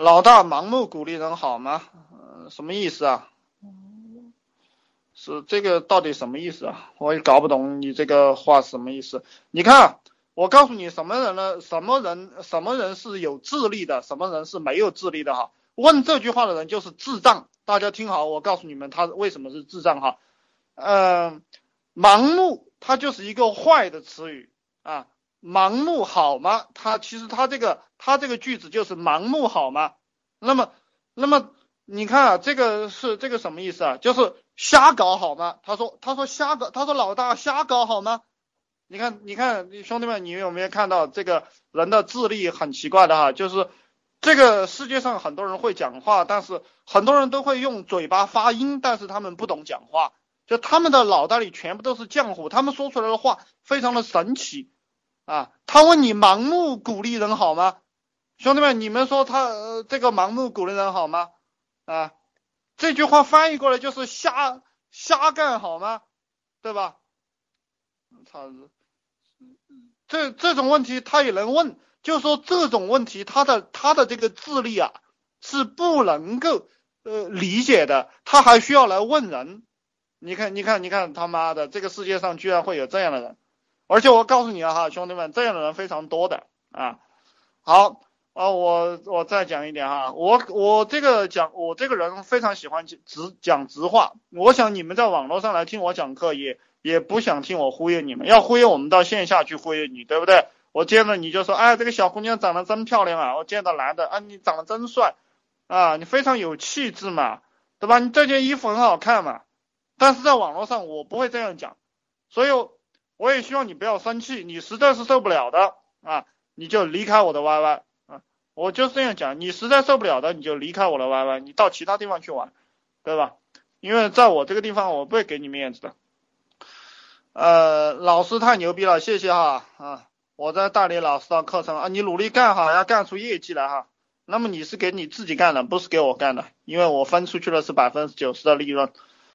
老大盲目鼓励人好吗？呃，什么意思啊？是这个到底什么意思啊？我也搞不懂你这个话什么意思。你看，我告诉你什么人呢？什么人？什么人是有智力的？什么人是没有智力的？哈，问这句话的人就是智障。大家听好，我告诉你们他为什么是智障哈。嗯，盲目它就是一个坏的词语啊。盲目好吗？它其实它这个它这个句子就是盲目好吗？那么那么你看啊，这个是这个什么意思啊？就是瞎搞好吗？他说他说瞎搞，他说老大瞎搞好吗？你看你看兄弟们，你有没有看到这个人的智力很奇怪的哈？就是这个世界上很多人会讲话，但是很多人都会用嘴巴发音，但是他们不懂讲话，就他们的脑袋里全部都是浆糊，他们说出来的话非常的神奇。啊，他问你盲目鼓励人好吗？兄弟们，你们说他呃这个盲目鼓励人好吗？啊，这句话翻译过来就是瞎瞎干好吗？对吧？操，这这种问题他也能问，就说这种问题他的他的这个智力啊是不能够呃理解的，他还需要来问人。你看，你看，你看，他妈的，这个世界上居然会有这样的人。而且我告诉你啊哈，兄弟们，这样的人非常多的啊。好啊，我我再讲一点哈，我我这个讲我这个人非常喜欢直讲直话。我想你们在网络上来听我讲课，也也不想听我忽悠你们，要忽悠我们到线下去忽悠你，对不对？我见到你就说，哎，这个小姑娘长得真漂亮啊！我见到男的，啊，你长得真帅啊，你非常有气质嘛，对吧？你这件衣服很好看嘛。但是在网络上我不会这样讲，所以。我也希望你不要生气，你实在是受不了的啊，你就离开我的 YY 啊，我就这样讲，你实在受不了的，你就离开我的 YY，你到其他地方去玩，对吧？因为在我这个地方，我不会给你面子的。呃，老师太牛逼了，谢谢哈啊，我在大理老师的课程啊，你努力干哈，要干出业绩来哈。那么你是给你自己干的，不是给我干的，因为我分出去的是百分之九十的利润。